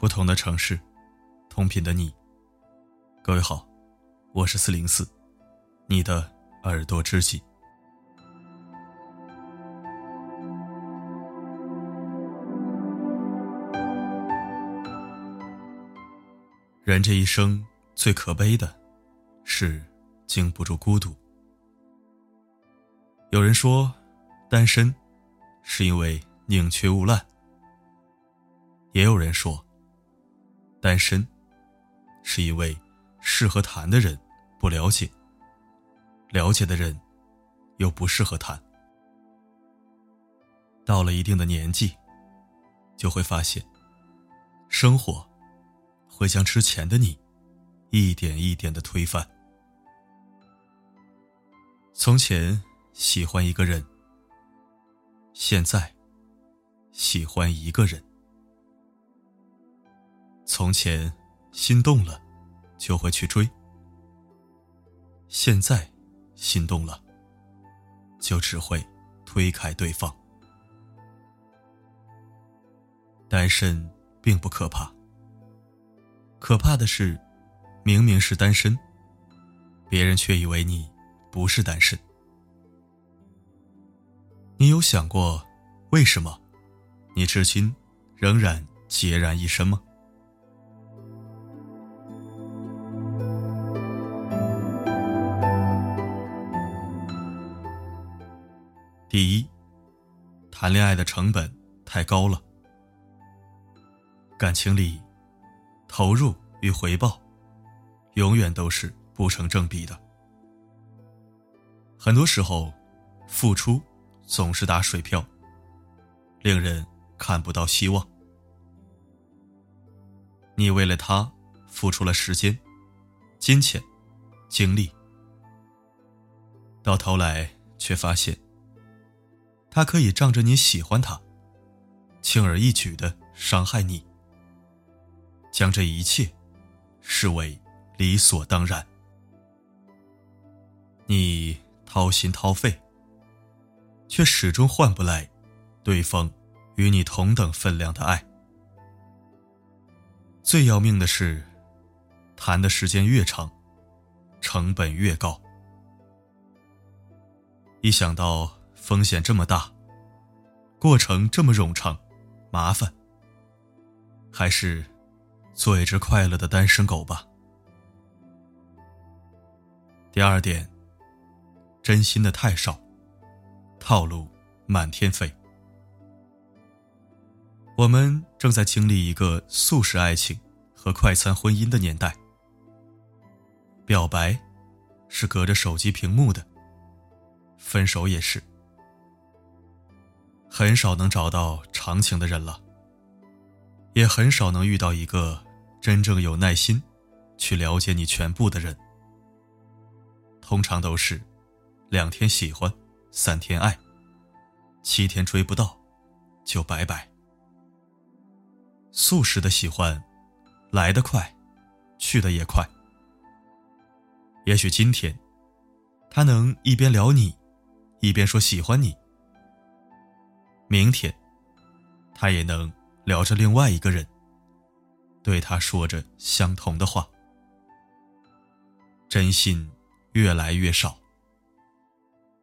不同的城市，同频的你。各位好，我是四零四，你的耳朵知己。人这一生最可悲的，是经不住孤独。有人说，单身是因为宁缺毋滥；也有人说，单身是因为适合谈的人不了解，了解的人又不适合谈。到了一定的年纪，就会发现，生活会将之前的你一点一点的推翻。从前。喜欢一个人，现在喜欢一个人。从前心动了，就会去追；现在心动了，就只会推开对方。单身并不可怕，可怕的是，明明是单身，别人却以为你不是单身。你有想过，为什么你至今仍然孑然一身吗？第一，谈恋爱的成本太高了。感情里，投入与回报永远都是不成正比的。很多时候，付出。总是打水漂，令人看不到希望。你为了他付出了时间、金钱、精力，到头来却发现，他可以仗着你喜欢他，轻而易举的伤害你，将这一切视为理所当然。你掏心掏肺。却始终换不来对方与你同等分量的爱。最要命的是，谈的时间越长，成本越高。一想到风险这么大，过程这么冗长、麻烦，还是做一只快乐的单身狗吧。第二点，真心的太少。套路满天飞。我们正在经历一个速食爱情和快餐婚姻的年代。表白是隔着手机屏幕的，分手也是，很少能找到长情的人了，也很少能遇到一个真正有耐心去了解你全部的人。通常都是两天喜欢。三天爱，七天追不到，就拜拜。速食的喜欢，来得快，去的也快。也许今天，他能一边聊你，一边说喜欢你；明天，他也能聊着另外一个人，对他说着相同的话。真心越来越少。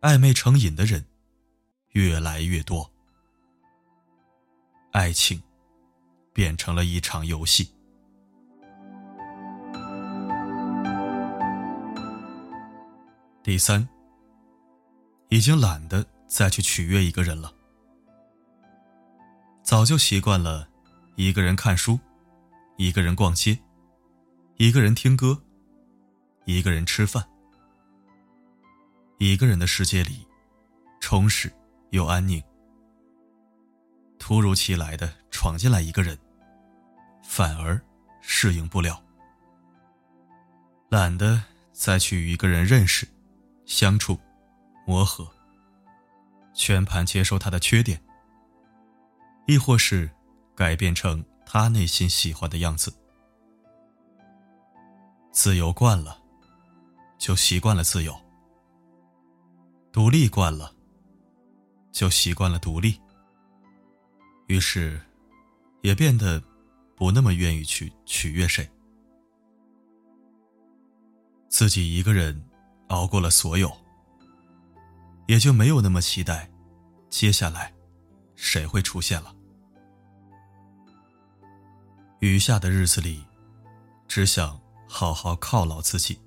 暧昧成瘾的人越来越多，爱情变成了一场游戏。第三，已经懒得再去取悦一个人了，早就习惯了一个人看书，一个人逛街，一个人听歌，一个人吃饭。一个人的世界里，充实又安宁。突如其来的闯进来一个人，反而适应不了，懒得再去与一个人认识、相处、磨合，全盘接受他的缺点，亦或是改变成他内心喜欢的样子。自由惯了，就习惯了自由。独立惯了，就习惯了独立，于是，也变得不那么愿意去取悦谁。自己一个人熬过了所有，也就没有那么期待，接下来谁会出现了。余下的日子里，只想好好犒劳自己，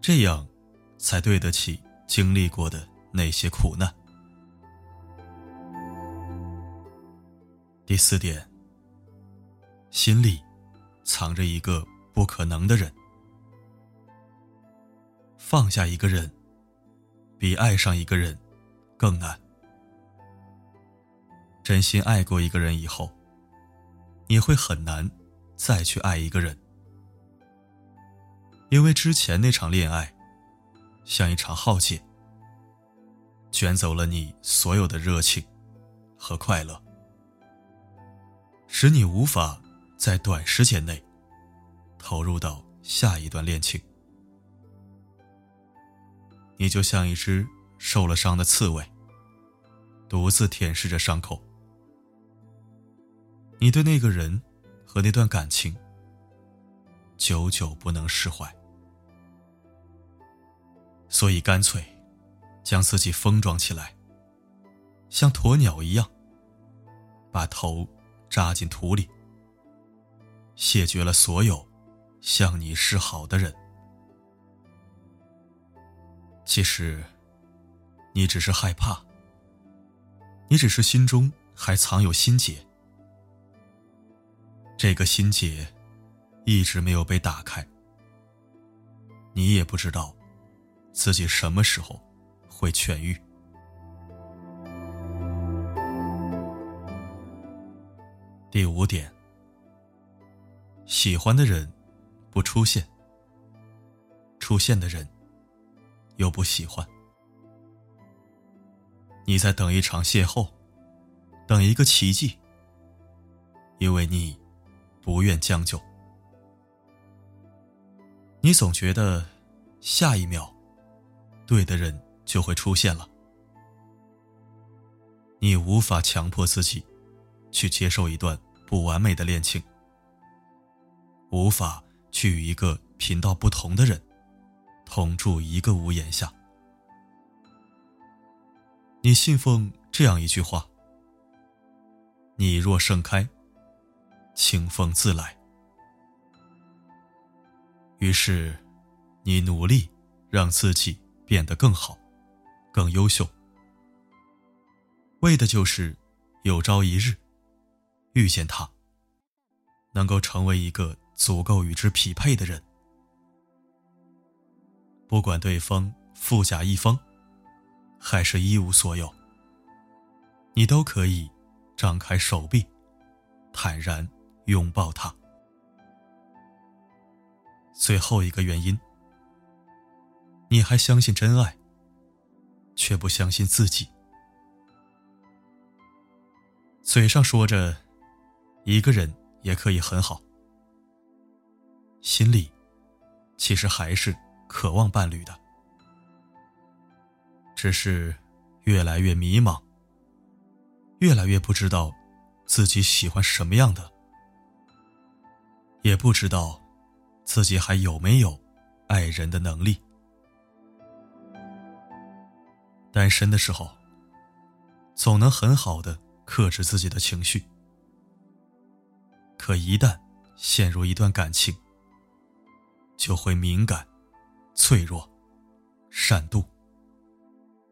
这样才对得起经历过的那些苦难。第四点，心里藏着一个不可能的人。放下一个人，比爱上一个人更难。真心爱过一个人以后，你会很难再去爱一个人，因为之前那场恋爱像一场浩劫，卷走了你所有的热情和快乐。使你无法在短时间内投入到下一段恋情。你就像一只受了伤的刺猬，独自舔舐着伤口。你对那个人和那段感情久久不能释怀，所以干脆将自己封装起来，像鸵鸟一样，把头。扎进土里，谢绝了所有向你示好的人。其实，你只是害怕，你只是心中还藏有心结，这个心结一直没有被打开。你也不知道自己什么时候会痊愈。第五点，喜欢的人不出现，出现的人又不喜欢。你在等一场邂逅，等一个奇迹，因为你不愿将就。你总觉得下一秒，对的人就会出现了，你无法强迫自己。去接受一段不完美的恋情，无法去与一个频道不同的人同住一个屋檐下。你信奉这样一句话：“你若盛开，清风自来。”于是，你努力让自己变得更好、更优秀，为的就是有朝一日。遇见他，能够成为一个足够与之匹配的人。不管对方富甲一方，还是一无所有，你都可以张开手臂，坦然拥抱他。最后一个原因，你还相信真爱，却不相信自己。嘴上说着。一个人也可以很好，心里其实还是渴望伴侣的，只是越来越迷茫，越来越不知道自己喜欢什么样的，也不知道自己还有没有爱人的能力。单身的时候，总能很好的克制自己的情绪。可一旦陷入一段感情，就会敏感、脆弱、善妒，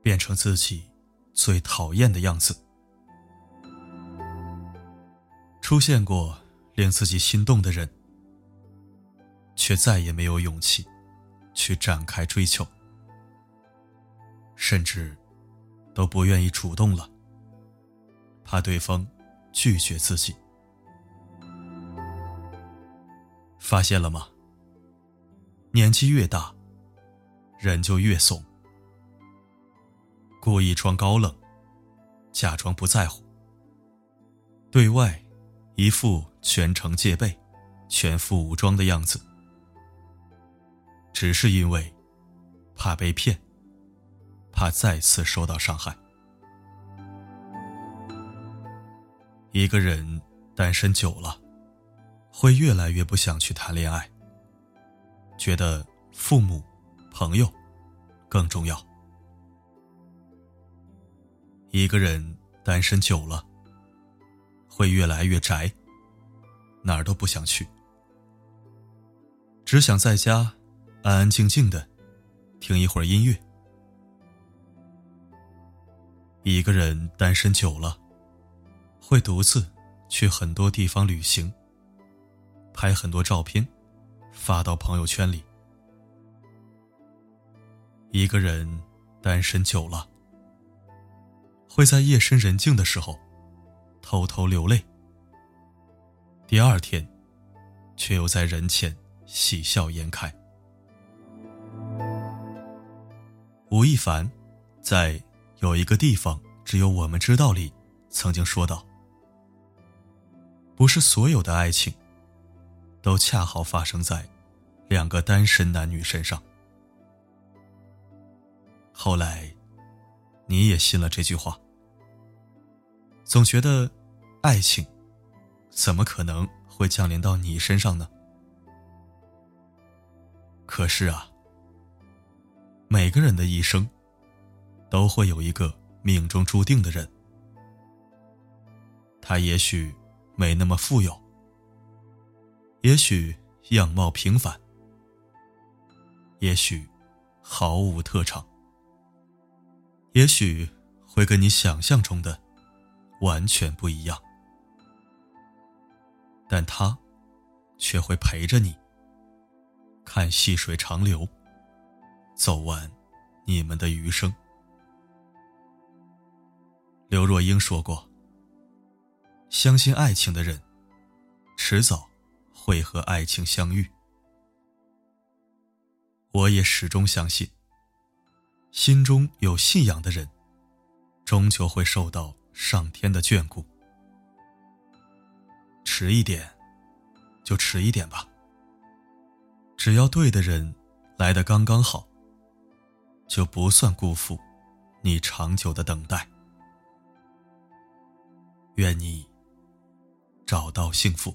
变成自己最讨厌的样子。出现过令自己心动的人，却再也没有勇气去展开追求，甚至都不愿意主动了，怕对方拒绝自己。发现了吗？年纪越大，人就越怂，故意装高冷，假装不在乎，对外一副全程戒备、全副武装的样子，只是因为怕被骗，怕再次受到伤害。一个人单身久了，会越来越不想去谈恋爱，觉得父母、朋友更重要。一个人单身久了，会越来越宅，哪儿都不想去，只想在家安安静静的听一会儿音乐。一个人单身久了，会独自去很多地方旅行，拍很多照片，发到朋友圈里。一个人单身久了。会在夜深人静的时候，偷偷流泪。第二天，却又在人前喜笑颜开。吴亦凡在《有一个地方只有我们知道》里曾经说道：“不是所有的爱情，都恰好发生在两个单身男女身上。”后来。你也信了这句话，总觉得爱情怎么可能会降临到你身上呢？可是啊，每个人的一生都会有一个命中注定的人，他也许没那么富有，也许样貌平凡，也许毫无特长。也许会跟你想象中的完全不一样，但他却会陪着你，看细水长流，走完你们的余生。刘若英说过：“相信爱情的人，迟早会和爱情相遇。”我也始终相信。心中有信仰的人，终究会受到上天的眷顾。迟一点，就迟一点吧。只要对的人来的刚刚好，就不算辜负你长久的等待。愿你找到幸福。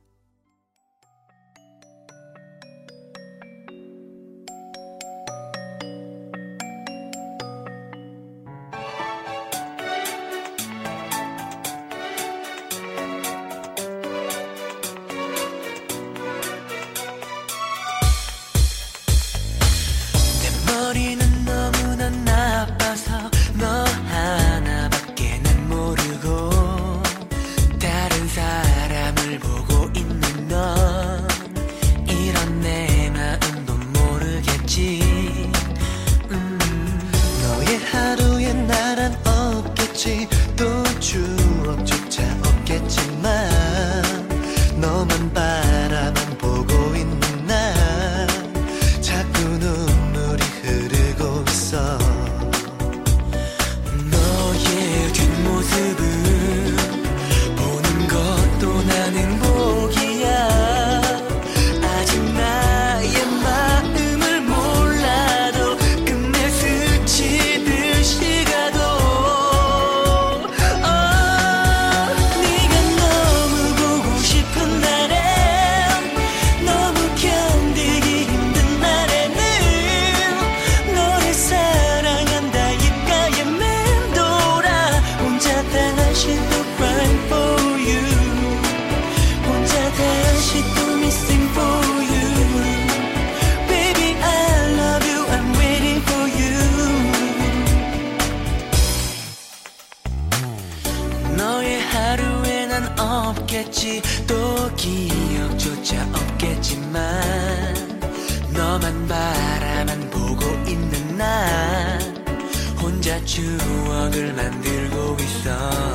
않겠지. 또 기억조차 없겠지만 너만 바라만 보고 있는 나 혼자 추억을 만들고 있어